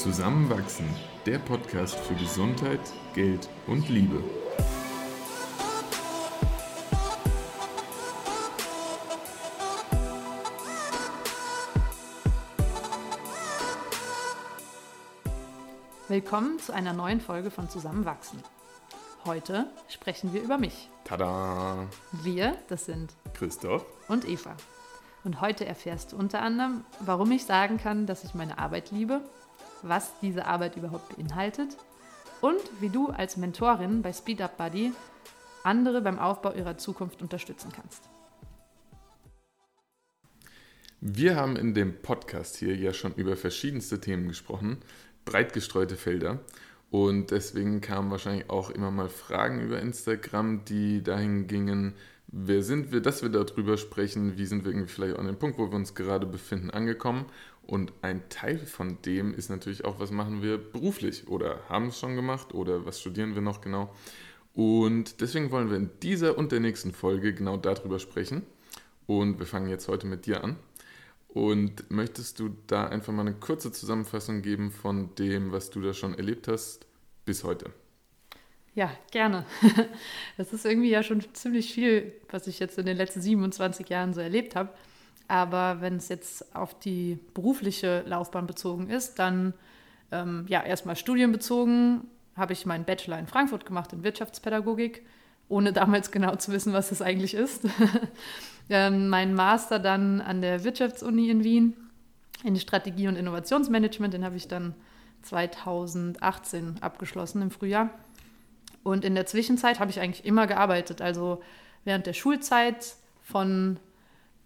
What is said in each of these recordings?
Zusammenwachsen, der Podcast für Gesundheit, Geld und Liebe. Willkommen zu einer neuen Folge von Zusammenwachsen. Heute sprechen wir über mich. Tada! Wir, das sind Christoph und Eva. Und heute erfährst du unter anderem, warum ich sagen kann, dass ich meine Arbeit liebe, was diese Arbeit überhaupt beinhaltet und wie du als Mentorin bei Speed Up Buddy andere beim Aufbau ihrer Zukunft unterstützen kannst. Wir haben in dem Podcast hier ja schon über verschiedenste Themen gesprochen, breit gestreute Felder. Und deswegen kamen wahrscheinlich auch immer mal Fragen über Instagram, die dahin gingen, wer sind wir, dass wir darüber sprechen, wie sind wir irgendwie vielleicht an dem Punkt, wo wir uns gerade befinden, angekommen. Und ein Teil von dem ist natürlich auch, was machen wir beruflich oder haben es schon gemacht oder was studieren wir noch genau. Und deswegen wollen wir in dieser und der nächsten Folge genau darüber sprechen. Und wir fangen jetzt heute mit dir an. Und möchtest du da einfach mal eine kurze Zusammenfassung geben von dem, was du da schon erlebt hast bis heute? Ja, gerne. Das ist irgendwie ja schon ziemlich viel, was ich jetzt in den letzten 27 Jahren so erlebt habe. Aber wenn es jetzt auf die berufliche Laufbahn bezogen ist, dann ähm, ja erstmal studienbezogen habe ich meinen Bachelor in Frankfurt gemacht in Wirtschaftspädagogik, ohne damals genau zu wissen, was das eigentlich ist. ähm, mein Master dann an der Wirtschaftsuni in Wien in Strategie- und Innovationsmanagement, den habe ich dann 2018 abgeschlossen im Frühjahr. Und in der Zwischenzeit habe ich eigentlich immer gearbeitet. Also während der Schulzeit von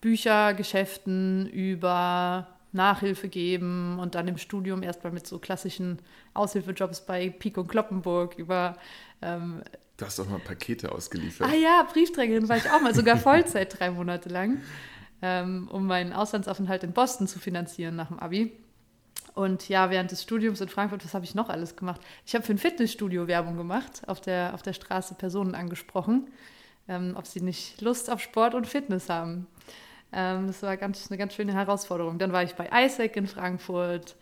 Büchergeschäften über Nachhilfe geben und dann im Studium erstmal mit so klassischen Aushilfejobs bei Pico und Kloppenburg über. Ähm, du hast doch mal Pakete ausgeliefert. Ah ja, Briefträgerin war ich auch mal, sogar Vollzeit drei Monate lang, ähm, um meinen Auslandsaufenthalt in Boston zu finanzieren nach dem Abi. Und ja, während des Studiums in Frankfurt, was habe ich noch alles gemacht? Ich habe für ein Fitnessstudio Werbung gemacht, auf der, auf der Straße Personen angesprochen, ähm, ob sie nicht Lust auf Sport und Fitness haben. Ähm, das war ganz, eine ganz schöne Herausforderung. Dann war ich bei ISEC in Frankfurt.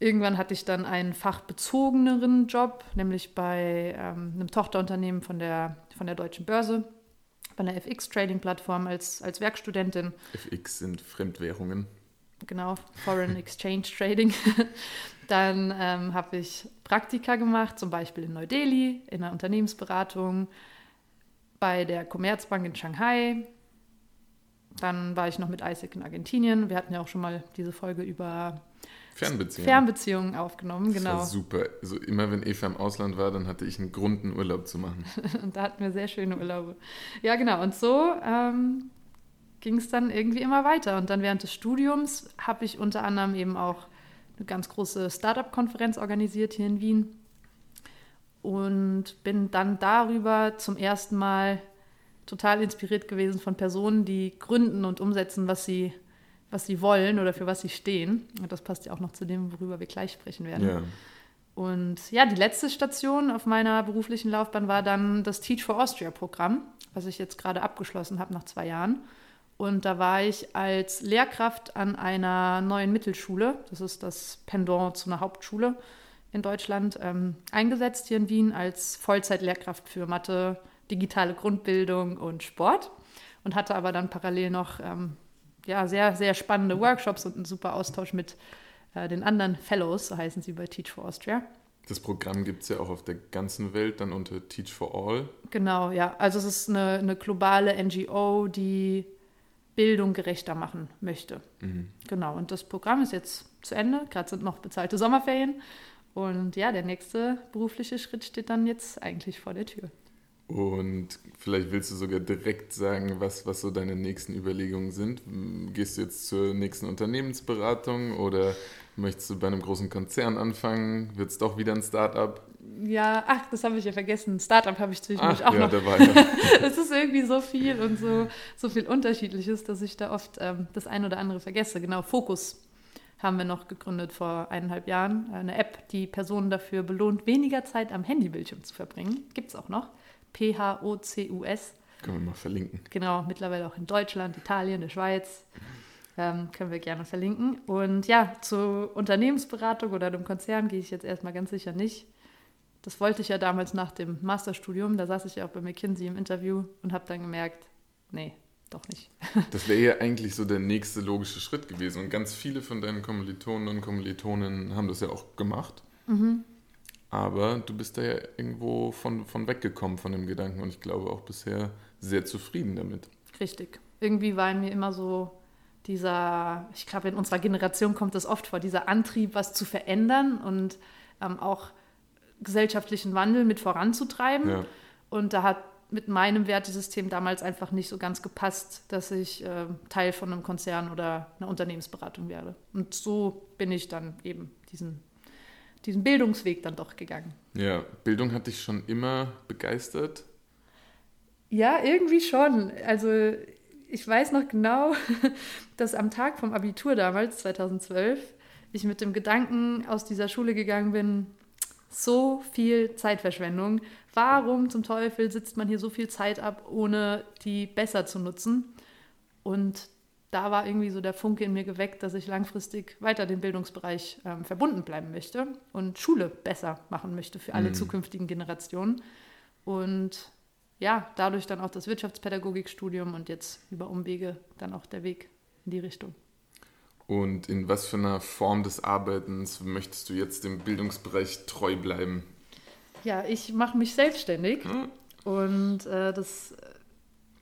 Irgendwann hatte ich dann einen fachbezogeneren Job, nämlich bei ähm, einem Tochterunternehmen von der, von der Deutschen Börse, bei einer FX-Trading-Plattform als, als Werkstudentin. FX sind Fremdwährungen genau, Foreign Exchange Trading. Dann ähm, habe ich Praktika gemacht, zum Beispiel in Neu-Delhi, in einer Unternehmensberatung, bei der Commerzbank in Shanghai. Dann war ich noch mit ISEC in Argentinien. Wir hatten ja auch schon mal diese Folge über Fernbeziehungen, Fernbeziehungen aufgenommen. Das genau. super. Also immer wenn Eva im Ausland war, dann hatte ich einen Grund, einen Urlaub zu machen. und da hatten wir sehr schöne Urlaube. Ja, genau. Und so ähm, ging es dann irgendwie immer weiter. Und dann während des Studiums habe ich unter anderem eben auch eine ganz große Startup-Konferenz organisiert hier in Wien und bin dann darüber zum ersten Mal total inspiriert gewesen von Personen, die gründen und umsetzen, was sie, was sie wollen oder für was sie stehen. Und das passt ja auch noch zu dem, worüber wir gleich sprechen werden. Ja. Und ja, die letzte Station auf meiner beruflichen Laufbahn war dann das Teach for Austria Programm, was ich jetzt gerade abgeschlossen habe nach zwei Jahren. Und da war ich als Lehrkraft an einer neuen Mittelschule, das ist das Pendant zu einer Hauptschule in Deutschland, ähm, eingesetzt hier in Wien als Vollzeitlehrkraft für Mathe, digitale Grundbildung und Sport. Und hatte aber dann parallel noch ähm, ja, sehr, sehr spannende Workshops und einen super Austausch mit äh, den anderen Fellows, so heißen sie bei Teach for Austria. Das Programm gibt es ja auch auf der ganzen Welt, dann unter Teach for All. Genau, ja. Also es ist eine, eine globale NGO, die Bildung gerechter machen möchte. Mhm. Genau, und das Programm ist jetzt zu Ende. Gerade sind noch bezahlte Sommerferien. Und ja, der nächste berufliche Schritt steht dann jetzt eigentlich vor der Tür. Und vielleicht willst du sogar direkt sagen, was, was so deine nächsten Überlegungen sind. Gehst du jetzt zur nächsten Unternehmensberatung oder möchtest du bei einem großen Konzern anfangen? Wird es doch wieder ein Start-up? Ja, ach, das habe ich ja vergessen. Startup habe ich zwischendurch ach, auch ja, noch. Da war ja. das ist irgendwie so viel und so, so viel Unterschiedliches, dass ich da oft ähm, das eine oder andere vergesse. Genau, Fokus haben wir noch gegründet vor eineinhalb Jahren. Eine App, die Personen dafür belohnt, weniger Zeit am Handybildschirm zu verbringen. Gibt es auch noch. P-H-O-C-U-S. Können wir mal verlinken. Genau, mittlerweile auch in Deutschland, Italien, der Schweiz. Ähm, können wir gerne verlinken. Und ja, zur Unternehmensberatung oder dem Konzern gehe ich jetzt erstmal ganz sicher nicht. Das wollte ich ja damals nach dem Masterstudium. Da saß ich ja auch bei McKinsey im Interview und habe dann gemerkt, nee, doch nicht. Das wäre ja eigentlich so der nächste logische Schritt gewesen. Und ganz viele von deinen Kommilitonen und Kommilitonen haben das ja auch gemacht. Mhm. Aber du bist da ja irgendwo von, von weggekommen von dem Gedanken und ich glaube auch bisher sehr zufrieden damit. Richtig. Irgendwie war in mir immer so dieser, ich glaube, in unserer Generation kommt das oft vor, dieser Antrieb, was zu verändern und ähm, auch gesellschaftlichen Wandel mit voranzutreiben. Ja. Und da hat mit meinem Wertesystem damals einfach nicht so ganz gepasst, dass ich äh, Teil von einem Konzern oder einer Unternehmensberatung werde. Und so bin ich dann eben diesen, diesen Bildungsweg dann doch gegangen. Ja, Bildung hat dich schon immer begeistert? Ja, irgendwie schon. Also ich weiß noch genau, dass am Tag vom Abitur damals, 2012, ich mit dem Gedanken aus dieser Schule gegangen bin, so viel Zeitverschwendung. Warum zum Teufel sitzt man hier so viel Zeit ab, ohne die besser zu nutzen? Und da war irgendwie so der Funke in mir geweckt, dass ich langfristig weiter den Bildungsbereich ähm, verbunden bleiben möchte und Schule besser machen möchte für alle mhm. zukünftigen Generationen. Und ja, dadurch dann auch das Wirtschaftspädagogikstudium und jetzt über Umwege dann auch der Weg in die Richtung. Und in was für einer Form des Arbeitens möchtest du jetzt dem Bildungsbereich treu bleiben? Ja, ich mache mich selbstständig. Hm. und äh, das,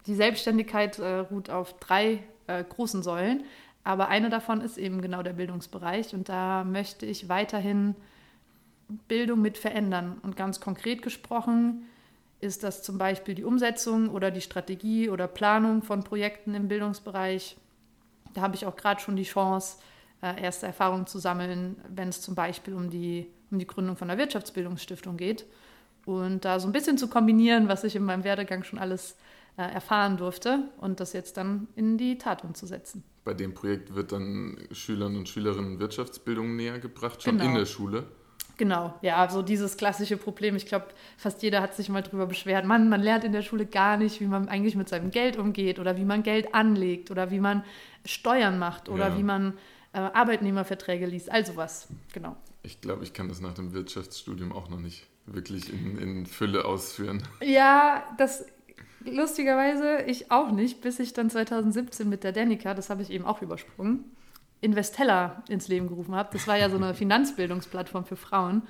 die Selbstständigkeit äh, ruht auf drei äh, großen Säulen, aber eine davon ist eben genau der Bildungsbereich. Und da möchte ich weiterhin Bildung mit verändern. Und ganz konkret gesprochen ist das zum Beispiel die Umsetzung oder die Strategie oder Planung von Projekten im Bildungsbereich da habe ich auch gerade schon die Chance, äh, erste Erfahrungen zu sammeln, wenn es zum Beispiel um die, um die Gründung von einer Wirtschaftsbildungsstiftung geht. Und da so ein bisschen zu kombinieren, was ich in meinem Werdegang schon alles äh, erfahren durfte und das jetzt dann in die Tat umzusetzen. Bei dem Projekt wird dann Schülern und Schülerinnen Wirtschaftsbildung näher gebracht, schon genau. in der Schule. Genau, ja, so dieses klassische Problem. Ich glaube, fast jeder hat sich mal drüber beschwert. Man, man lernt in der Schule gar nicht, wie man eigentlich mit seinem Geld umgeht oder wie man Geld anlegt oder wie man Steuern macht oder ja. wie man äh, Arbeitnehmerverträge liest. Also was, genau. Ich glaube, ich kann das nach dem Wirtschaftsstudium auch noch nicht wirklich in, in Fülle ausführen. Ja, das lustigerweise ich auch nicht, bis ich dann 2017 mit der Danica, das habe ich eben auch übersprungen, Investella ins Leben gerufen habe. Das war ja so eine Finanzbildungsplattform für Frauen.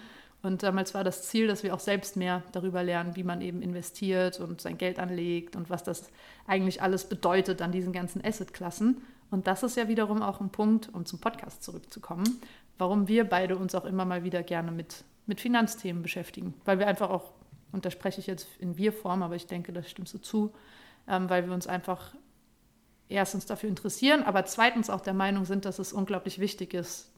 Und damals war das Ziel, dass wir auch selbst mehr darüber lernen, wie man eben investiert und sein Geld anlegt und was das eigentlich alles bedeutet an diesen ganzen Assetklassen. Und das ist ja wiederum auch ein Punkt, um zum Podcast zurückzukommen, warum wir beide uns auch immer mal wieder gerne mit, mit Finanzthemen beschäftigen. Weil wir einfach auch, und da spreche ich jetzt in Wir-Form, aber ich denke, das stimmst du zu, ähm, weil wir uns einfach erstens dafür interessieren, aber zweitens auch der Meinung sind, dass es unglaublich wichtig ist.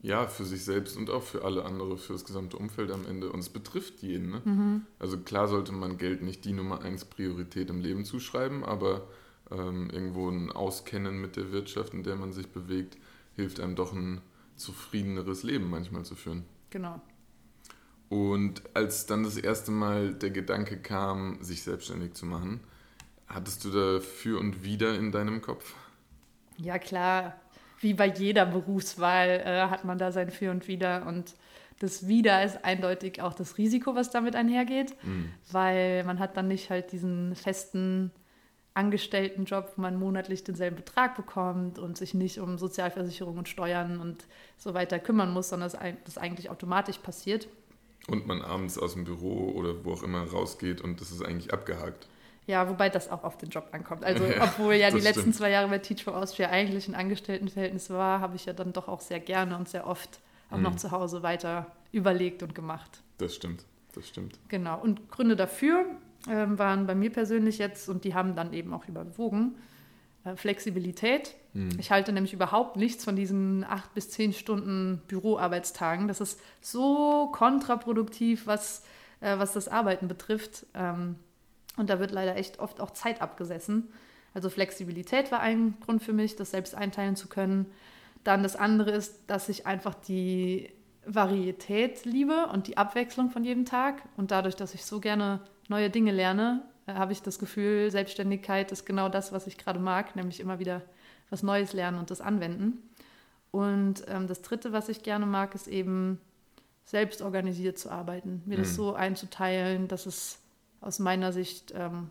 Ja, für sich selbst und auch für alle andere, für das gesamte Umfeld am Ende. Und es betrifft jeden. Ne? Mhm. Also klar sollte man Geld nicht die Nummer eins Priorität im Leben zuschreiben, aber ähm, irgendwo ein Auskennen mit der Wirtschaft, in der man sich bewegt, hilft einem doch ein zufriedeneres Leben manchmal zu führen. Genau. Und als dann das erste Mal der Gedanke kam, sich selbstständig zu machen, Hattest du da für und wieder in deinem Kopf? Ja, klar. Wie bei jeder Berufswahl äh, hat man da sein Für und Wider. Und das Wider ist eindeutig auch das Risiko, was damit einhergeht, mhm. weil man hat dann nicht halt diesen festen Angestelltenjob, wo man monatlich denselben Betrag bekommt und sich nicht um Sozialversicherung und Steuern und so weiter kümmern muss, sondern das eigentlich automatisch passiert. Und man abends aus dem Büro oder wo auch immer rausgeht und das ist eigentlich abgehakt. Ja, wobei das auch auf den Job ankommt. Also, ja, obwohl ja die letzten stimmt. zwei Jahre bei Teach for Austria eigentlich ein Angestelltenverhältnis war, habe ich ja dann doch auch sehr gerne und sehr oft auch mhm. noch zu Hause weiter überlegt und gemacht. Das stimmt, das stimmt. Genau. Und Gründe dafür ähm, waren bei mir persönlich jetzt, und die haben dann eben auch überwogen, äh, Flexibilität. Mhm. Ich halte nämlich überhaupt nichts von diesen acht bis zehn Stunden Büroarbeitstagen. Das ist so kontraproduktiv, was, äh, was das Arbeiten betrifft. Ähm, und da wird leider echt oft auch Zeit abgesessen. Also Flexibilität war ein Grund für mich, das selbst einteilen zu können. Dann das andere ist, dass ich einfach die Varietät liebe und die Abwechslung von jedem Tag. Und dadurch, dass ich so gerne neue Dinge lerne, äh, habe ich das Gefühl, Selbstständigkeit ist genau das, was ich gerade mag, nämlich immer wieder was Neues lernen und das anwenden. Und ähm, das Dritte, was ich gerne mag, ist eben selbst organisiert zu arbeiten, mir mhm. das so einzuteilen, dass es aus meiner Sicht ähm,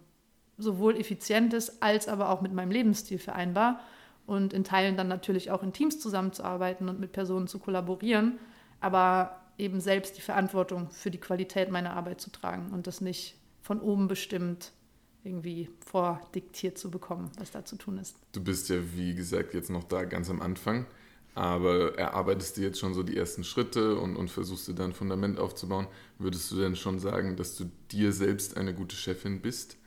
sowohl effizient ist, als aber auch mit meinem Lebensstil vereinbar und in Teilen dann natürlich auch in Teams zusammenzuarbeiten und mit Personen zu kollaborieren, aber eben selbst die Verantwortung für die Qualität meiner Arbeit zu tragen und das nicht von oben bestimmt irgendwie vordiktiert zu bekommen, was da zu tun ist. Du bist ja, wie gesagt, jetzt noch da ganz am Anfang, aber erarbeitest du jetzt schon so die ersten Schritte und, und versuchst du dann ein Fundament aufzubauen. Würdest du denn schon sagen, dass du dir selbst eine gute Chefin bist?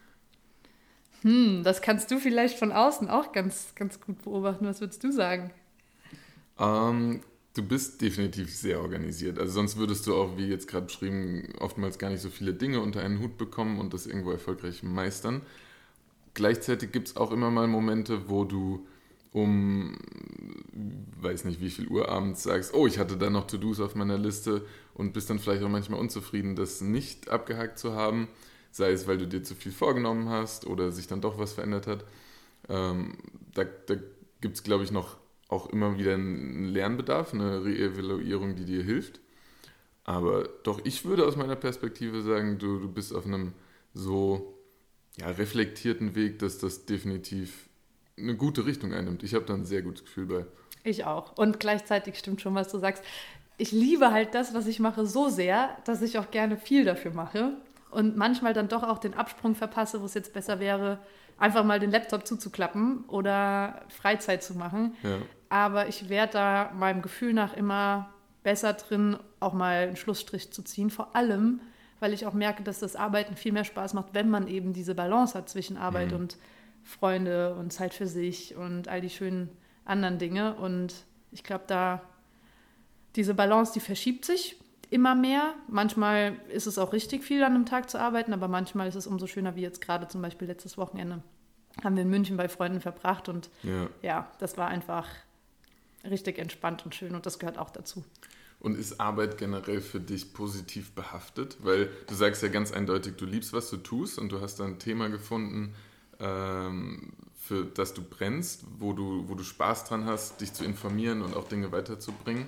Hm, das kannst du vielleicht von außen auch ganz, ganz gut beobachten. Was würdest du sagen? Ähm, du bist definitiv sehr organisiert. Also sonst würdest du auch, wie jetzt gerade beschrieben, oftmals gar nicht so viele Dinge unter einen Hut bekommen und das irgendwo erfolgreich meistern. Gleichzeitig gibt es auch immer mal Momente, wo du um, weiß nicht wie viel Uhr abends sagst, oh, ich hatte da noch To-Dos auf meiner Liste und bist dann vielleicht auch manchmal unzufrieden, das nicht abgehakt zu haben sei es, weil du dir zu viel vorgenommen hast oder sich dann doch was verändert hat. Ähm, da da gibt es, glaube ich, noch auch immer wieder einen Lernbedarf, eine Reevaluierung, die dir hilft. Aber doch, ich würde aus meiner Perspektive sagen, du, du bist auf einem so ja, reflektierten Weg, dass das definitiv eine gute Richtung einnimmt. Ich habe da ein sehr gutes Gefühl bei. Ich auch. Und gleichzeitig stimmt schon, was du sagst. Ich liebe halt das, was ich mache, so sehr, dass ich auch gerne viel dafür mache und manchmal dann doch auch den Absprung verpasse, wo es jetzt besser wäre, einfach mal den Laptop zuzuklappen oder Freizeit zu machen. Ja. Aber ich werde da meinem Gefühl nach immer besser drin, auch mal einen Schlussstrich zu ziehen. Vor allem, weil ich auch merke, dass das Arbeiten viel mehr Spaß macht, wenn man eben diese Balance hat zwischen Arbeit mhm. und Freunde und Zeit für sich und all die schönen anderen Dinge. Und ich glaube, da diese Balance, die verschiebt sich immer mehr. Manchmal ist es auch richtig viel an einem Tag zu arbeiten, aber manchmal ist es umso schöner, wie jetzt gerade zum Beispiel letztes Wochenende. Haben wir in München bei Freunden verbracht und ja, ja das war einfach richtig entspannt und schön und das gehört auch dazu. Und ist Arbeit generell für dich positiv behaftet? Weil du sagst ja ganz eindeutig, du liebst, was du tust und du hast da ein Thema gefunden, ähm, für das du brennst, wo du, wo du Spaß dran hast, dich zu informieren und auch Dinge weiterzubringen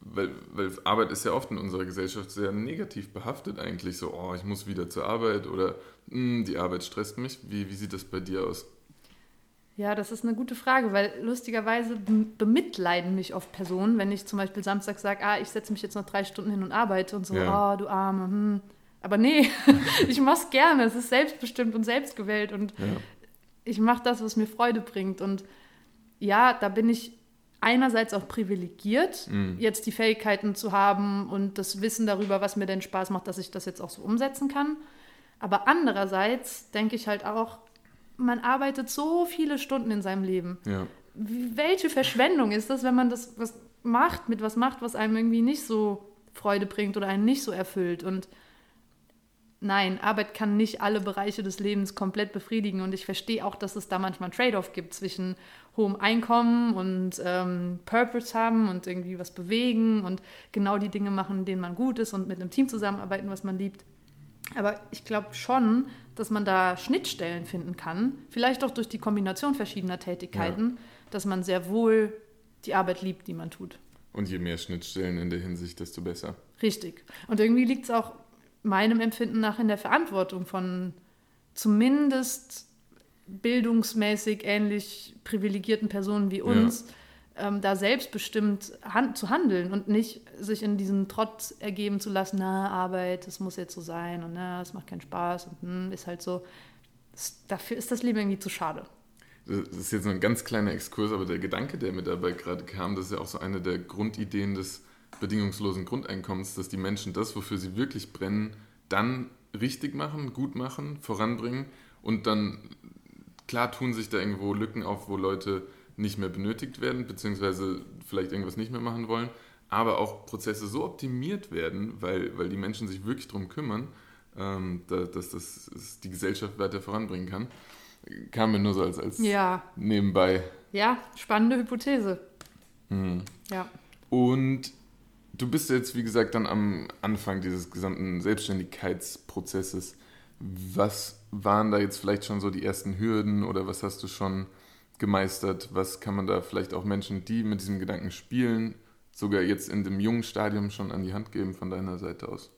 weil, weil Arbeit ist ja oft in unserer Gesellschaft sehr negativ behaftet eigentlich. So, oh, ich muss wieder zur Arbeit oder hm, die Arbeit stresst mich. Wie, wie sieht das bei dir aus? Ja, das ist eine gute Frage, weil lustigerweise bemitleiden mich oft Personen, wenn ich zum Beispiel Samstag sage, ah, ich setze mich jetzt noch drei Stunden hin und arbeite und so, ja. oh, du Arme, hm. Aber nee, ich mache es gerne. Es ist selbstbestimmt und selbstgewählt und ja. ich mache das, was mir Freude bringt. Und ja, da bin ich einerseits auch privilegiert, mhm. jetzt die Fähigkeiten zu haben und das Wissen darüber, was mir denn Spaß macht, dass ich das jetzt auch so umsetzen kann. Aber andererseits denke ich halt auch, man arbeitet so viele Stunden in seinem Leben. Ja. Welche Verschwendung ist das, wenn man das was macht, mit was macht, was einem irgendwie nicht so Freude bringt oder einen nicht so erfüllt? Und nein, Arbeit kann nicht alle Bereiche des Lebens komplett befriedigen. Und ich verstehe auch, dass es da manchmal Trade-off gibt zwischen hohem Einkommen und ähm, Purpose haben und irgendwie was bewegen und genau die Dinge machen, denen man gut ist und mit einem Team zusammenarbeiten, was man liebt. Aber ich glaube schon, dass man da Schnittstellen finden kann, vielleicht auch durch die Kombination verschiedener Tätigkeiten, ja. dass man sehr wohl die Arbeit liebt, die man tut. Und je mehr Schnittstellen in der Hinsicht, desto besser. Richtig. Und irgendwie liegt es auch meinem Empfinden nach in der Verantwortung von zumindest bildungsmäßig ähnlich privilegierten Personen wie uns, ja. ähm, da selbstbestimmt han zu handeln und nicht sich in diesen Trotz ergeben zu lassen, na, Arbeit, das muss jetzt so sein und na, es macht keinen Spaß und hm, ist halt so. Das, dafür ist das Leben irgendwie zu schade. Das ist jetzt nur ein ganz kleiner Exkurs, aber der Gedanke, der mir dabei gerade kam, das ist ja auch so eine der Grundideen des bedingungslosen Grundeinkommens, dass die Menschen das, wofür sie wirklich brennen, dann richtig machen, gut machen, voranbringen und dann, klar tun sich da irgendwo Lücken auf, wo Leute nicht mehr benötigt werden, beziehungsweise vielleicht irgendwas nicht mehr machen wollen, aber auch Prozesse so optimiert werden, weil, weil die Menschen sich wirklich darum kümmern, ähm, da, dass das dass die Gesellschaft weiter voranbringen kann. Kam mir nur so als, als ja. nebenbei. Ja, spannende Hypothese. Hm. Ja. Und du bist jetzt, wie gesagt, dann am Anfang dieses gesamten Selbstständigkeitsprozesses. Was waren da jetzt vielleicht schon so die ersten Hürden oder was hast du schon gemeistert? Was kann man da vielleicht auch Menschen, die mit diesem Gedanken spielen, sogar jetzt in dem jungen Stadium schon an die Hand geben von deiner Seite aus?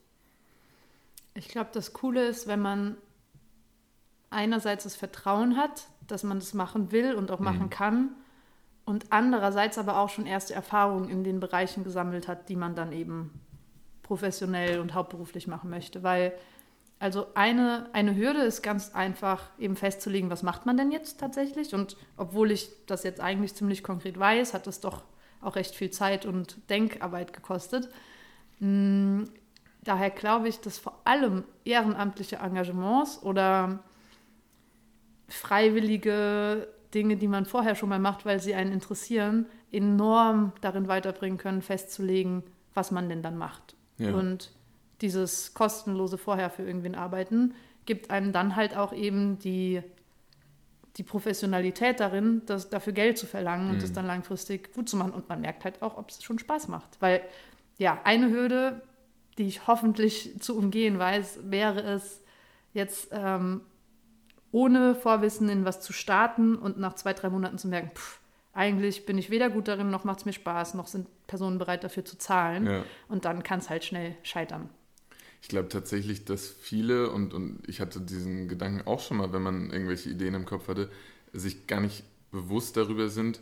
Ich glaube, das Coole ist, wenn man einerseits das Vertrauen hat, dass man das machen will und auch machen mhm. kann und andererseits aber auch schon erste Erfahrungen in den Bereichen gesammelt hat, die man dann eben professionell und hauptberuflich machen möchte. Weil also eine, eine Hürde ist ganz einfach eben festzulegen, was macht man denn jetzt tatsächlich. Und obwohl ich das jetzt eigentlich ziemlich konkret weiß, hat es doch auch recht viel Zeit und Denkarbeit gekostet. Hm, daher glaube ich, dass vor allem ehrenamtliche Engagements oder freiwillige Dinge, die man vorher schon mal macht, weil sie einen interessieren, enorm darin weiterbringen können, festzulegen, was man denn dann macht. Ja. Und dieses kostenlose vorher für irgendwen arbeiten gibt einem dann halt auch eben die, die Professionalität darin, das, dafür Geld zu verlangen und mhm. das dann langfristig gut zu machen. Und man merkt halt auch, ob es schon Spaß macht. Weil ja, eine Hürde, die ich hoffentlich zu umgehen weiß, wäre es jetzt ähm, ohne Vorwissen in was zu starten und nach zwei, drei Monaten zu merken, pff, eigentlich bin ich weder gut darin, noch macht es mir Spaß, noch sind Personen bereit dafür zu zahlen. Ja. Und dann kann es halt schnell scheitern. Ich glaube tatsächlich, dass viele, und, und ich hatte diesen Gedanken auch schon mal, wenn man irgendwelche Ideen im Kopf hatte, sich gar nicht bewusst darüber sind,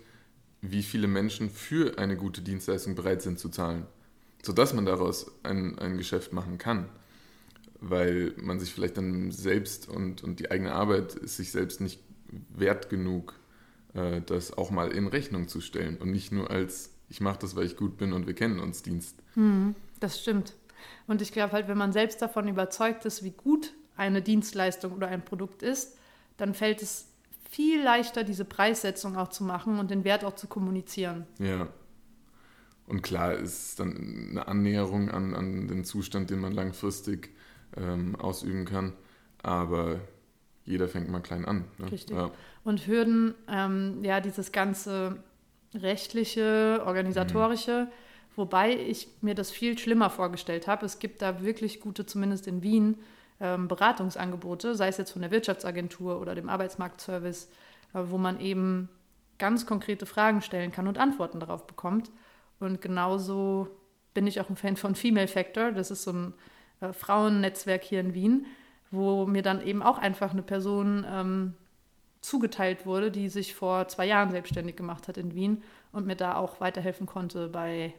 wie viele Menschen für eine gute Dienstleistung bereit sind zu zahlen, sodass man daraus ein, ein Geschäft machen kann weil man sich vielleicht dann selbst und, und die eigene Arbeit ist sich selbst nicht wert genug, äh, das auch mal in Rechnung zu stellen und nicht nur als ich mache das, weil ich gut bin und wir kennen uns Dienst. Hm, das stimmt. Und ich glaube halt, wenn man selbst davon überzeugt ist, wie gut eine Dienstleistung oder ein Produkt ist, dann fällt es viel leichter, diese Preissetzung auch zu machen und den Wert auch zu kommunizieren. Ja. Und klar ist dann eine Annäherung an, an den Zustand, den man langfristig ähm, ausüben kann. Aber jeder fängt mal klein an. Ne? Richtig. Ja. Und Hürden, ähm, ja, dieses ganze rechtliche, organisatorische, mhm. wobei ich mir das viel schlimmer vorgestellt habe. Es gibt da wirklich gute, zumindest in Wien, ähm, Beratungsangebote, sei es jetzt von der Wirtschaftsagentur oder dem Arbeitsmarktservice, äh, wo man eben ganz konkrete Fragen stellen kann und Antworten darauf bekommt. Und genauso bin ich auch ein Fan von Female Factor. Das ist so ein äh, Frauennetzwerk hier in Wien, wo mir dann eben auch einfach eine Person ähm, zugeteilt wurde, die sich vor zwei Jahren selbstständig gemacht hat in Wien und mir da auch weiterhelfen konnte bei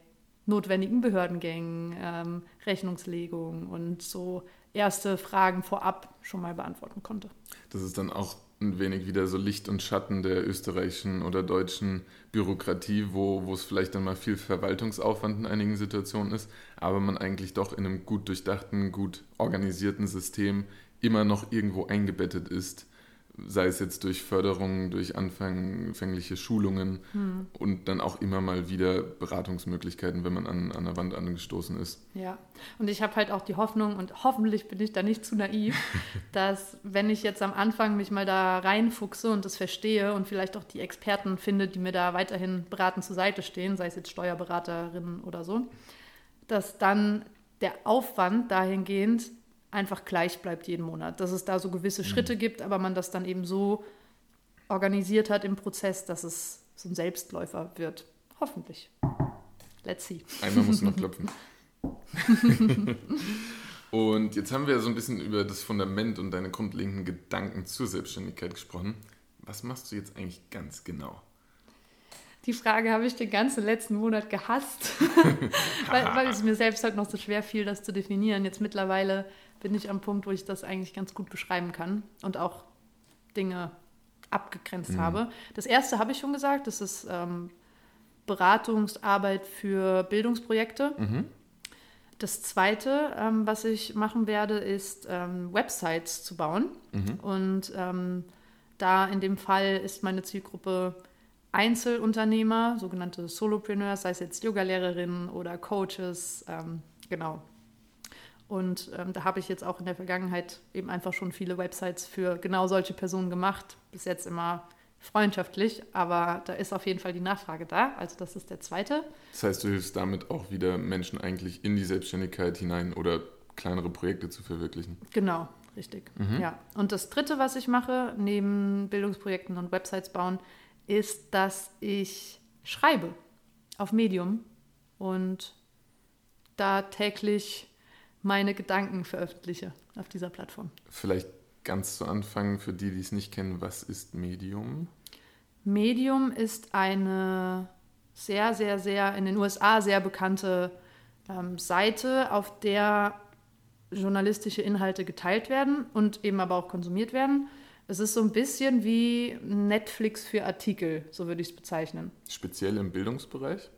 notwendigen Behördengängen, ähm, Rechnungslegung und so erste Fragen vorab schon mal beantworten konnte. Das ist dann auch ein wenig wieder so Licht und Schatten der österreichischen oder deutschen Bürokratie, wo, wo es vielleicht dann mal viel Verwaltungsaufwand in einigen Situationen ist, aber man eigentlich doch in einem gut durchdachten, gut organisierten System immer noch irgendwo eingebettet ist sei es jetzt durch Förderung, durch anfängliche Schulungen hm. und dann auch immer mal wieder Beratungsmöglichkeiten, wenn man an, an der Wand angestoßen ist. Ja, und ich habe halt auch die Hoffnung, und hoffentlich bin ich da nicht zu naiv, dass wenn ich jetzt am Anfang mich mal da reinfuchse und das verstehe und vielleicht auch die Experten finde, die mir da weiterhin beratend zur Seite stehen, sei es jetzt Steuerberaterinnen oder so, dass dann der Aufwand dahingehend einfach gleich bleibt jeden Monat. Dass es da so gewisse mhm. Schritte gibt, aber man das dann eben so organisiert hat im Prozess, dass es so ein Selbstläufer wird. Hoffentlich. Let's see. Einmal muss noch klopfen. und jetzt haben wir so ein bisschen über das Fundament und deine grundlegenden Gedanken zur Selbstständigkeit gesprochen. Was machst du jetzt eigentlich ganz genau? Die Frage habe ich den ganzen letzten Monat gehasst, weil, weil es mir selbst halt noch so schwer fiel, das zu definieren. Jetzt mittlerweile bin ich am Punkt, wo ich das eigentlich ganz gut beschreiben kann und auch Dinge abgegrenzt mhm. habe. Das erste habe ich schon gesagt, das ist ähm, Beratungsarbeit für Bildungsprojekte. Mhm. Das zweite, ähm, was ich machen werde, ist ähm, Websites zu bauen. Mhm. Und ähm, da in dem Fall ist meine Zielgruppe Einzelunternehmer, sogenannte Solopreneurs, sei es jetzt Yogalehrerinnen oder Coaches, ähm, genau, und ähm, da habe ich jetzt auch in der Vergangenheit eben einfach schon viele Websites für genau solche Personen gemacht. Bis jetzt immer freundschaftlich, aber da ist auf jeden Fall die Nachfrage da. Also das ist der zweite. Das heißt, du hilfst damit auch wieder Menschen eigentlich in die Selbstständigkeit hinein oder kleinere Projekte zu verwirklichen. Genau, richtig. Mhm. Ja. Und das dritte, was ich mache, neben Bildungsprojekten und Websites bauen, ist, dass ich schreibe auf Medium und da täglich meine Gedanken veröffentliche auf dieser Plattform. Vielleicht ganz zu Anfang für die, die es nicht kennen, was ist Medium? Medium ist eine sehr, sehr, sehr in den USA sehr bekannte ähm, Seite, auf der journalistische Inhalte geteilt werden und eben aber auch konsumiert werden. Es ist so ein bisschen wie Netflix für Artikel, so würde ich es bezeichnen. Speziell im Bildungsbereich?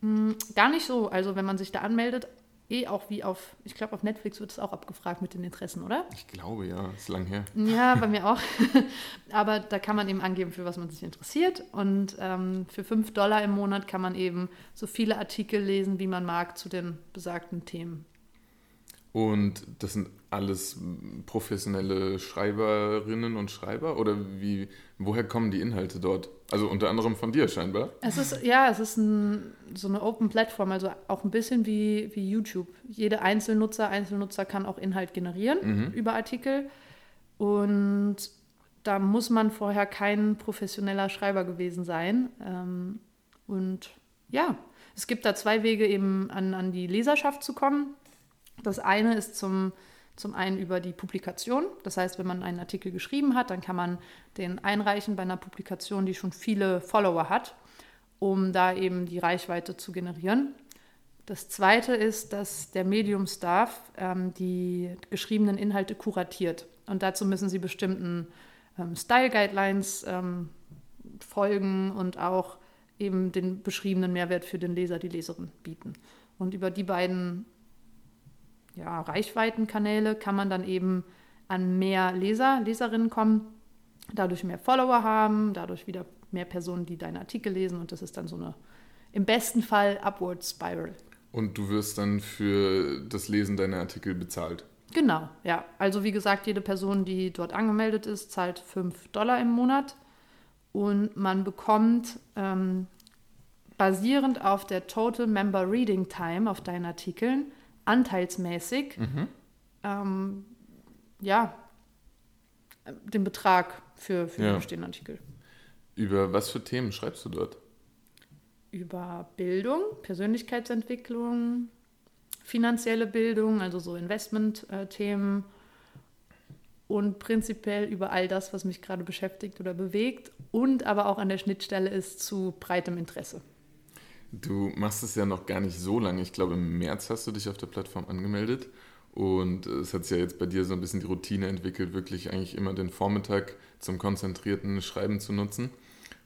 Hm, gar nicht so. Also wenn man sich da anmeldet, eh auch wie auf, ich glaube auf Netflix wird es auch abgefragt mit den Interessen, oder? Ich glaube ja, ist lang her. Ja, bei mir auch. Aber da kann man eben angeben, für was man sich interessiert. Und ähm, für 5 Dollar im Monat kann man eben so viele Artikel lesen, wie man mag zu den besagten Themen. Und das sind alles professionelle Schreiberinnen und Schreiber? Oder wie, woher kommen die Inhalte dort? Also unter anderem von dir scheinbar. Es ist, ja, es ist ein, so eine Open Plattform, also auch ein bisschen wie, wie YouTube. Jeder Einzelnutzer, Einzelnutzer kann auch Inhalt generieren mhm. über Artikel. Und da muss man vorher kein professioneller Schreiber gewesen sein. Ähm, und ja, es gibt da zwei Wege, eben an, an die Leserschaft zu kommen. Das eine ist zum, zum einen über die Publikation. Das heißt, wenn man einen Artikel geschrieben hat, dann kann man den einreichen bei einer Publikation, die schon viele Follower hat, um da eben die Reichweite zu generieren. Das zweite ist, dass der Medium-Staff ähm, die geschriebenen Inhalte kuratiert. Und dazu müssen sie bestimmten ähm, Style-Guidelines ähm, folgen und auch eben den beschriebenen Mehrwert für den Leser, die Leserin bieten. Und über die beiden ja, Reichweitenkanäle kann man dann eben an mehr Leser, Leserinnen kommen, dadurch mehr Follower haben, dadurch wieder mehr Personen, die deine Artikel lesen und das ist dann so eine im besten Fall Upward Spiral. Und du wirst dann für das Lesen deiner Artikel bezahlt? Genau, ja. Also wie gesagt, jede Person, die dort angemeldet ist, zahlt 5 Dollar im Monat und man bekommt ähm, basierend auf der Total Member Reading Time auf deinen Artikeln anteilsmäßig mhm. ähm, ja, den Betrag für, für ja. den bestehenden Artikel. Über was für Themen schreibst du dort? Über Bildung, Persönlichkeitsentwicklung, finanzielle Bildung, also so Investment-Themen und prinzipiell über all das, was mich gerade beschäftigt oder bewegt und aber auch an der Schnittstelle ist zu breitem Interesse. Du machst es ja noch gar nicht so lange. Ich glaube, im März hast du dich auf der Plattform angemeldet. Und es hat sich ja jetzt bei dir so ein bisschen die Routine entwickelt, wirklich eigentlich immer den Vormittag zum konzentrierten Schreiben zu nutzen.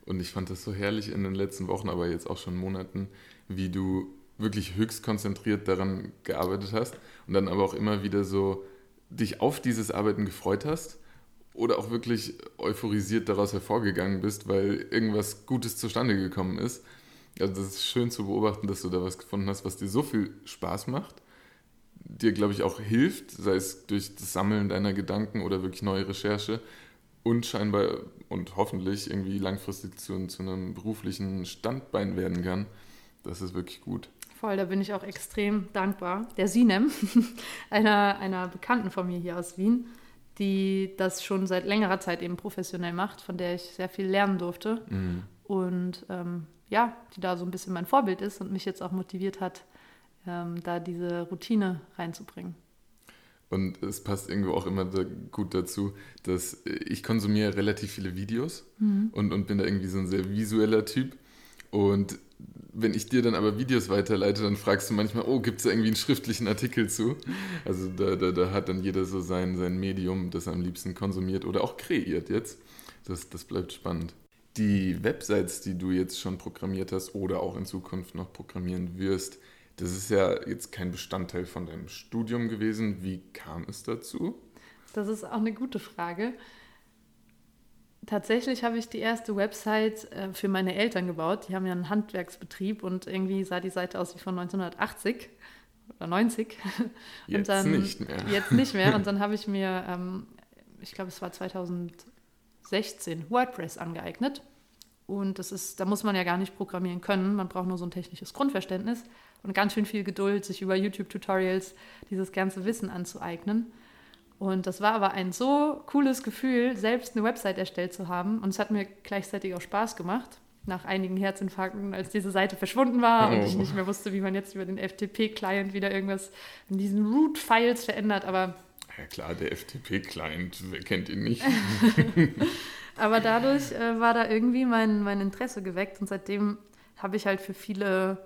Und ich fand das so herrlich in den letzten Wochen, aber jetzt auch schon Monaten, wie du wirklich höchst konzentriert daran gearbeitet hast und dann aber auch immer wieder so dich auf dieses Arbeiten gefreut hast oder auch wirklich euphorisiert daraus hervorgegangen bist, weil irgendwas Gutes zustande gekommen ist also das ist schön zu beobachten, dass du da was gefunden hast, was dir so viel Spaß macht, dir, glaube ich, auch hilft, sei es durch das Sammeln deiner Gedanken oder wirklich neue Recherche und scheinbar und hoffentlich irgendwie langfristig zu, zu einem beruflichen Standbein werden kann. Das ist wirklich gut. Voll, da bin ich auch extrem dankbar. Der Sinem, einer, einer Bekannten von mir hier aus Wien, die das schon seit längerer Zeit eben professionell macht, von der ich sehr viel lernen durfte. Mhm. Und ähm, ja, die da so ein bisschen mein Vorbild ist und mich jetzt auch motiviert hat, ähm, da diese Routine reinzubringen. Und es passt irgendwo auch immer da gut dazu, dass ich konsumiere relativ viele Videos mhm. und, und bin da irgendwie so ein sehr visueller Typ. Und wenn ich dir dann aber Videos weiterleite, dann fragst du manchmal, oh, gibt es da irgendwie einen schriftlichen Artikel zu? Also da, da, da hat dann jeder so sein, sein Medium, das er am liebsten konsumiert oder auch kreiert jetzt. Das, das bleibt spannend die Websites, die du jetzt schon programmiert hast oder auch in Zukunft noch programmieren wirst, das ist ja jetzt kein Bestandteil von deinem Studium gewesen. Wie kam es dazu? Das ist auch eine gute Frage. Tatsächlich habe ich die erste Website äh, für meine Eltern gebaut. Die haben ja einen Handwerksbetrieb und irgendwie sah die Seite aus wie von 1980 oder 90. Jetzt dann, nicht mehr. Jetzt nicht mehr. Und dann habe ich mir, ähm, ich glaube, es war 2000 16 WordPress angeeignet. Und das ist, da muss man ja gar nicht programmieren können. Man braucht nur so ein technisches Grundverständnis und ganz schön viel Geduld, sich über YouTube-Tutorials dieses ganze Wissen anzueignen. Und das war aber ein so cooles Gefühl, selbst eine Website erstellt zu haben. Und es hat mir gleichzeitig auch Spaß gemacht. Nach einigen Herzinfarkten, als diese Seite verschwunden war oh. und ich nicht mehr wusste, wie man jetzt über den FTP-Client wieder irgendwas in diesen Root-Files verändert. Aber ja klar, der FTP-Client, wer kennt ihn nicht? aber dadurch äh, war da irgendwie mein, mein Interesse geweckt und seitdem habe ich halt für viele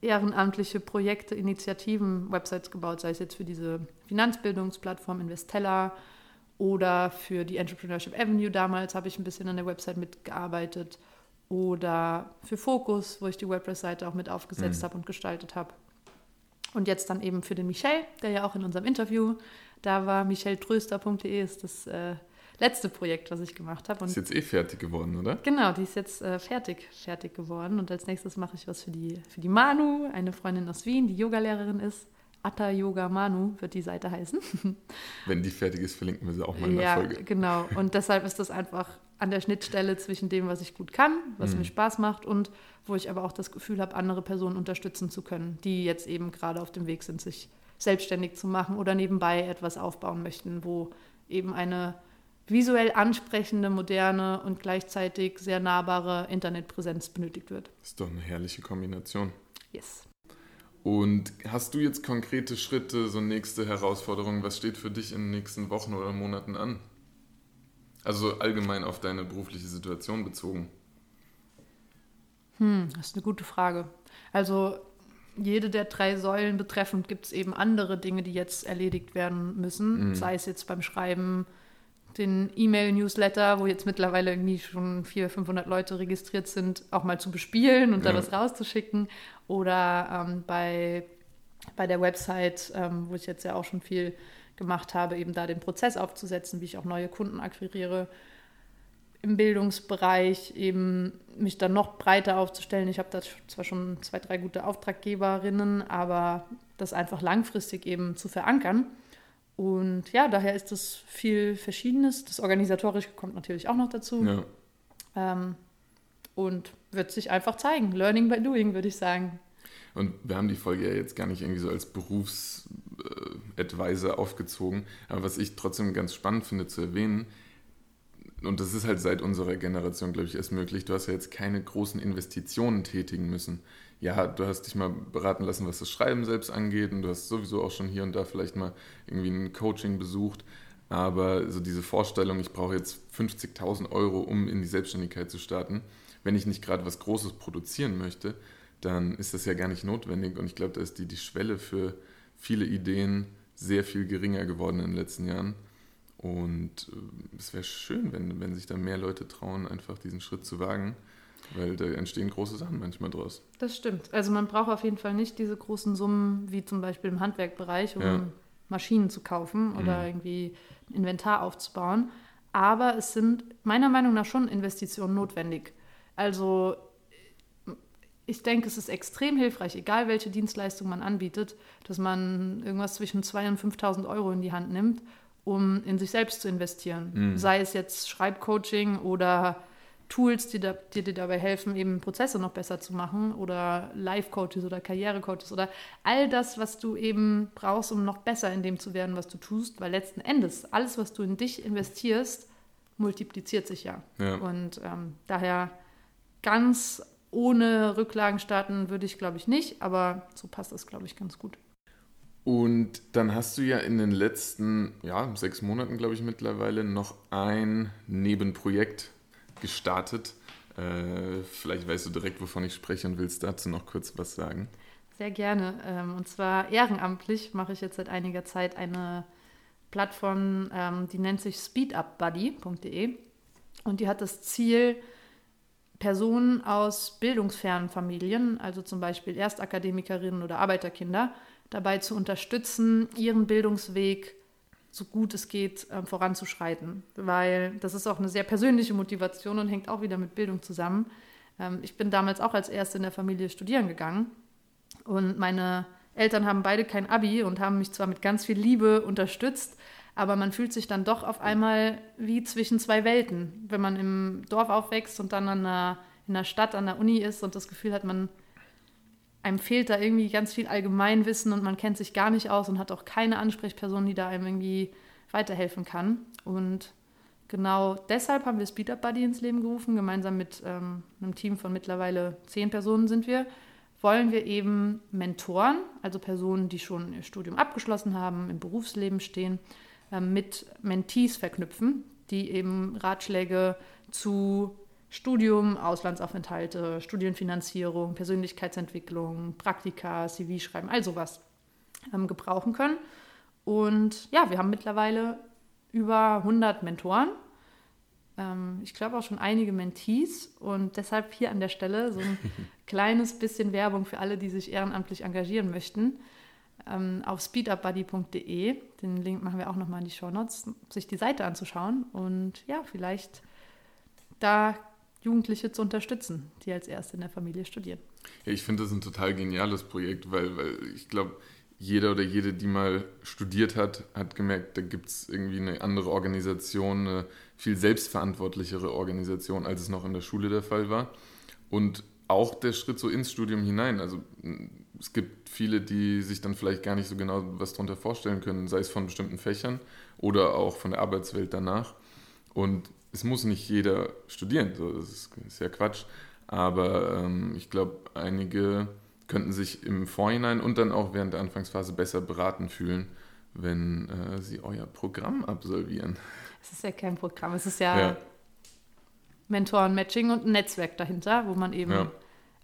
ehrenamtliche Projekte, Initiativen, Websites gebaut, sei es jetzt für diese Finanzbildungsplattform Investella oder für die Entrepreneurship Avenue damals habe ich ein bisschen an der Website mitgearbeitet oder für Focus, wo ich die WordPress-Seite auch mit aufgesetzt mhm. habe und gestaltet habe. Und jetzt dann eben für den Michel, der ja auch in unserem Interview da war. micheltröster.de ist das äh, letzte Projekt, was ich gemacht habe. Ist jetzt eh fertig geworden, oder? Genau, die ist jetzt äh, fertig, fertig geworden. Und als nächstes mache ich was für die, für die Manu, eine Freundin aus Wien, die Yogalehrerin ist. Atta Yoga Manu wird die Seite heißen. Wenn die fertig ist, verlinken wir sie auch mal in der ja, Folge. Genau. Und deshalb ist das einfach an der Schnittstelle zwischen dem, was ich gut kann, was mhm. mir Spaß macht und wo ich aber auch das Gefühl habe, andere Personen unterstützen zu können, die jetzt eben gerade auf dem Weg sind, sich selbstständig zu machen oder nebenbei etwas aufbauen möchten, wo eben eine visuell ansprechende, moderne und gleichzeitig sehr nahbare Internetpräsenz benötigt wird. Das ist doch eine herrliche Kombination. Yes. Und hast du jetzt konkrete Schritte, so nächste Herausforderungen? Was steht für dich in den nächsten Wochen oder Monaten an? Also allgemein auf deine berufliche Situation bezogen. Hm, das ist eine gute Frage. Also jede der drei Säulen betreffend gibt es eben andere Dinge, die jetzt erledigt werden müssen. Mhm. Sei es jetzt beim Schreiben den E-Mail-Newsletter, wo jetzt mittlerweile irgendwie schon 400, 500 Leute registriert sind, auch mal zu bespielen und ja. da was rauszuschicken. Oder ähm, bei, bei der Website, ähm, wo ich jetzt ja auch schon viel gemacht habe, eben da den Prozess aufzusetzen, wie ich auch neue Kunden akquiriere. Im Bildungsbereich eben mich dann noch breiter aufzustellen. Ich habe da zwar schon zwei, drei gute Auftraggeberinnen, aber das einfach langfristig eben zu verankern und ja, daher ist das viel Verschiedenes. Das Organisatorische kommt natürlich auch noch dazu. Ja. Ähm, und wird sich einfach zeigen. Learning by doing, würde ich sagen. Und wir haben die Folge ja jetzt gar nicht irgendwie so als Berufsadvisor äh, aufgezogen. Aber was ich trotzdem ganz spannend finde zu erwähnen, und das ist halt seit unserer Generation, glaube ich, erst möglich, du hast ja jetzt keine großen Investitionen tätigen müssen ja, du hast dich mal beraten lassen, was das Schreiben selbst angeht und du hast sowieso auch schon hier und da vielleicht mal irgendwie ein Coaching besucht. Aber so diese Vorstellung, ich brauche jetzt 50.000 Euro, um in die Selbstständigkeit zu starten, wenn ich nicht gerade was Großes produzieren möchte, dann ist das ja gar nicht notwendig. Und ich glaube, da ist die, die Schwelle für viele Ideen sehr viel geringer geworden in den letzten Jahren. Und äh, es wäre schön, wenn, wenn sich da mehr Leute trauen, einfach diesen Schritt zu wagen. Weil da entstehen große Sachen manchmal draus. Das stimmt. Also man braucht auf jeden Fall nicht diese großen Summen wie zum Beispiel im Handwerkbereich, um ja. Maschinen zu kaufen oder mhm. irgendwie Inventar aufzubauen. Aber es sind meiner Meinung nach schon Investitionen notwendig. Also ich denke, es ist extrem hilfreich, egal welche Dienstleistung man anbietet, dass man irgendwas zwischen 2.000 und 5.000 Euro in die Hand nimmt, um in sich selbst zu investieren. Mhm. Sei es jetzt Schreibcoaching oder Tools, die, da, die dir dabei helfen, eben Prozesse noch besser zu machen oder Life-Coaches oder Karriere-Coaches oder all das, was du eben brauchst, um noch besser in dem zu werden, was du tust, weil letzten Endes alles, was du in dich investierst, multipliziert sich ja. ja. Und ähm, daher ganz ohne Rücklagen starten würde ich, glaube ich, nicht, aber so passt das, glaube ich, ganz gut. Und dann hast du ja in den letzten ja, sechs Monaten, glaube ich, mittlerweile noch ein Nebenprojekt gestartet. Äh, vielleicht weißt du direkt, wovon ich spreche und willst dazu noch kurz was sagen. Sehr gerne. Ähm, und zwar ehrenamtlich mache ich jetzt seit einiger Zeit eine Plattform, ähm, die nennt sich speedupbuddy.de und die hat das Ziel, Personen aus bildungsfernen Familien, also zum Beispiel Erstakademikerinnen oder Arbeiterkinder, dabei zu unterstützen, ihren Bildungsweg so gut es geht ähm, voranzuschreiten, weil das ist auch eine sehr persönliche Motivation und hängt auch wieder mit Bildung zusammen. Ähm, ich bin damals auch als Erste in der Familie studieren gegangen und meine Eltern haben beide kein Abi und haben mich zwar mit ganz viel Liebe unterstützt, aber man fühlt sich dann doch auf einmal wie zwischen zwei Welten, wenn man im Dorf aufwächst und dann an einer, in der Stadt an der Uni ist und das Gefühl hat, man einem fehlt da irgendwie ganz viel Allgemeinwissen und man kennt sich gar nicht aus und hat auch keine Ansprechperson, die da einem irgendwie weiterhelfen kann. Und genau deshalb haben wir Speed Up Buddy ins Leben gerufen. Gemeinsam mit ähm, einem Team von mittlerweile zehn Personen sind wir. Wollen wir eben Mentoren, also Personen, die schon ihr Studium abgeschlossen haben, im Berufsleben stehen, äh, mit Mentees verknüpfen, die eben Ratschläge zu Studium, Auslandsaufenthalte, Studienfinanzierung, Persönlichkeitsentwicklung, Praktika, CV schreiben, all sowas ähm, gebrauchen können. Und ja, wir haben mittlerweile über 100 Mentoren. Ähm, ich glaube auch schon einige Mentees. Und deshalb hier an der Stelle so ein kleines bisschen Werbung für alle, die sich ehrenamtlich engagieren möchten. Ähm, auf speedupbuddy.de, den Link machen wir auch nochmal in die Show Notes, sich die Seite anzuschauen und ja, vielleicht da Jugendliche zu unterstützen, die als Erste in der Familie studieren. Ja, ich finde das ein total geniales Projekt, weil, weil ich glaube, jeder oder jede, die mal studiert hat, hat gemerkt, da gibt es irgendwie eine andere Organisation, eine viel selbstverantwortlichere Organisation, als es noch in der Schule der Fall war. Und auch der Schritt so ins Studium hinein. Also es gibt viele, die sich dann vielleicht gar nicht so genau was darunter vorstellen können, sei es von bestimmten Fächern oder auch von der Arbeitswelt danach. Und es muss nicht jeder studieren, so, das ist, ist ja Quatsch. Aber ähm, ich glaube, einige könnten sich im Vorhinein und dann auch während der Anfangsphase besser beraten fühlen, wenn äh, sie euer Programm absolvieren. Es ist ja kein Programm, es ist ja, ja. Mentoren, Matching und ein Netzwerk dahinter, wo man eben ja.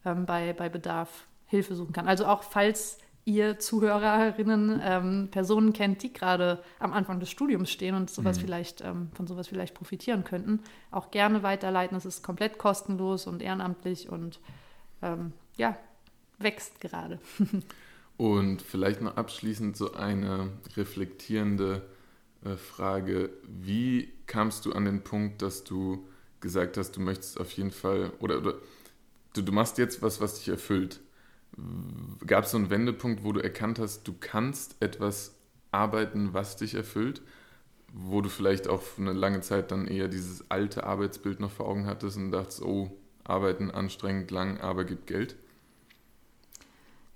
ähm, bei, bei Bedarf Hilfe suchen kann. Also auch falls ihr Zuhörerinnen ähm, Personen kennt, die gerade am Anfang des Studiums stehen und sowas mhm. vielleicht ähm, von sowas vielleicht profitieren könnten, auch gerne weiterleiten. Es ist komplett kostenlos und ehrenamtlich und ähm, ja, wächst gerade. und vielleicht noch abschließend so eine reflektierende äh, Frage. Wie kamst du an den Punkt, dass du gesagt hast, du möchtest auf jeden Fall oder, oder du, du machst jetzt was, was dich erfüllt? Gab es so einen Wendepunkt, wo du erkannt hast, du kannst etwas arbeiten, was dich erfüllt? Wo du vielleicht auch eine lange Zeit dann eher dieses alte Arbeitsbild noch vor Augen hattest und dachtest, oh, arbeiten anstrengend, lang, aber gibt Geld?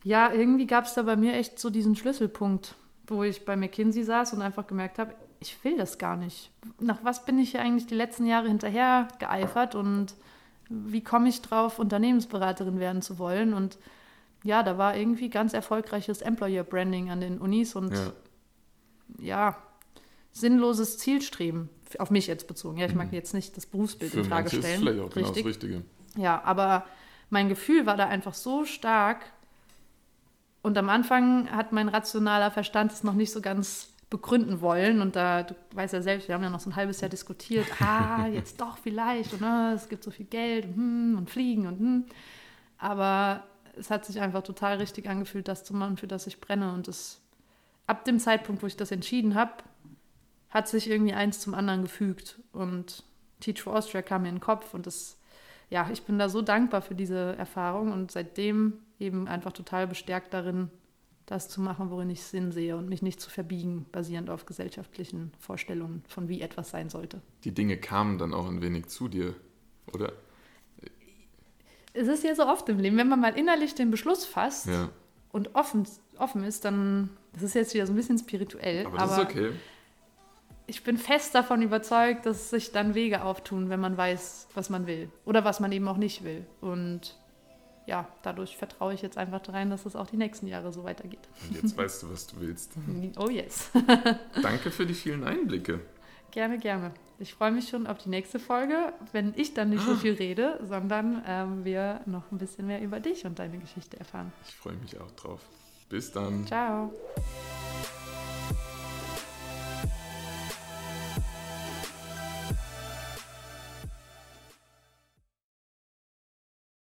Ja, irgendwie gab es da bei mir echt so diesen Schlüsselpunkt, wo ich bei McKinsey saß und einfach gemerkt habe, ich will das gar nicht. Nach was bin ich hier eigentlich die letzten Jahre hinterher geeifert und wie komme ich drauf, Unternehmensberaterin werden zu wollen? Und ja, da war irgendwie ganz erfolgreiches Employer Branding an den Unis und ja, ja sinnloses Zielstreben, auf mich jetzt bezogen. Ja, ich mag mhm. jetzt nicht das Berufsbild Für in Frage stellen. Ist vielleicht auch genau das Richtige. Ja, aber mein Gefühl war da einfach so stark. Und am Anfang hat mein rationaler Verstand es noch nicht so ganz begründen wollen. Und da, du weißt ja selbst, wir haben ja noch so ein halbes Jahr diskutiert, ah, jetzt doch vielleicht, und ah, es gibt so viel Geld und, hm, und Fliegen und hm. Aber es hat sich einfach total richtig angefühlt, das zu machen, für das ich brenne. Und es, ab dem Zeitpunkt, wo ich das entschieden habe, hat sich irgendwie eins zum anderen gefügt. Und Teach for Austria kam mir in den Kopf. Und das, ja, ich bin da so dankbar für diese Erfahrung und seitdem eben einfach total bestärkt darin, das zu machen, worin ich Sinn sehe und mich nicht zu verbiegen, basierend auf gesellschaftlichen Vorstellungen von wie etwas sein sollte. Die Dinge kamen dann auch ein wenig zu dir, oder? Es ist ja so oft im Leben, wenn man mal innerlich den Beschluss fasst ja. und offen, offen ist, dann, das ist jetzt wieder so ein bisschen spirituell. Aber das aber ist okay. Ich bin fest davon überzeugt, dass sich dann Wege auftun, wenn man weiß, was man will oder was man eben auch nicht will. Und ja, dadurch vertraue ich jetzt einfach rein, dass es auch die nächsten Jahre so weitergeht. Und jetzt weißt du, was du willst. Oh yes. Danke für die vielen Einblicke. Gerne, gerne. Ich freue mich schon auf die nächste Folge, wenn ich dann nicht so viel rede, sondern ähm, wir noch ein bisschen mehr über dich und deine Geschichte erfahren. Ich freue mich auch drauf. Bis dann. Ciao.